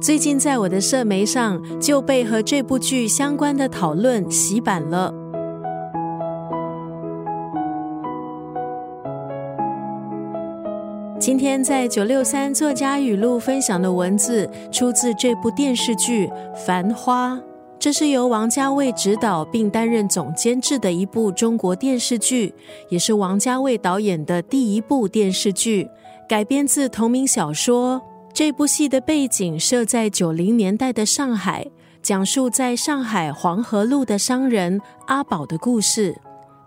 最近在我的社媒上就被和这部剧相关的讨论洗版了。今天在九六三作家语录分享的文字，出自这部电视剧《繁花》。这是由王家卫执导并担任总监制的一部中国电视剧，也是王家卫导演的第一部电视剧，改编自同名小说。这部戏的背景设在九零年代的上海，讲述在上海黄河路的商人阿宝的故事。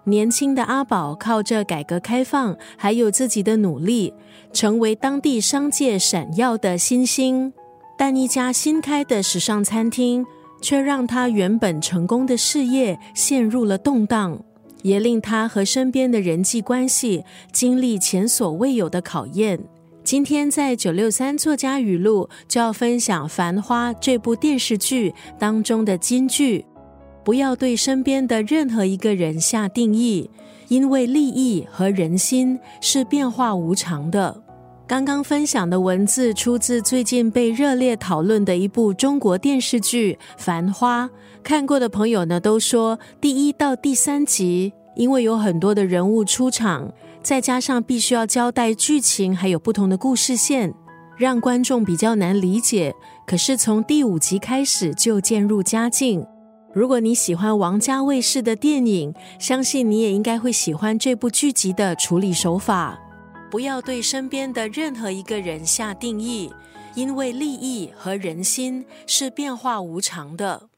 年轻的阿宝靠着改革开放，还有自己的努力，成为当地商界闪耀的新星。但一家新开的时尚餐厅。却让他原本成功的事业陷入了动荡，也令他和身边的人际关系经历前所未有的考验。今天在九六三作家语录就要分享《繁花》这部电视剧当中的金句：不要对身边的任何一个人下定义，因为利益和人心是变化无常的。刚刚分享的文字出自最近被热烈讨论的一部中国电视剧《繁花》。看过的朋友呢，都说第一到第三集，因为有很多的人物出场，再加上必须要交代剧情，还有不同的故事线，让观众比较难理解。可是从第五集开始就渐入佳境。如果你喜欢王家卫式的电影，相信你也应该会喜欢这部剧集的处理手法。不要对身边的任何一个人下定义，因为利益和人心是变化无常的。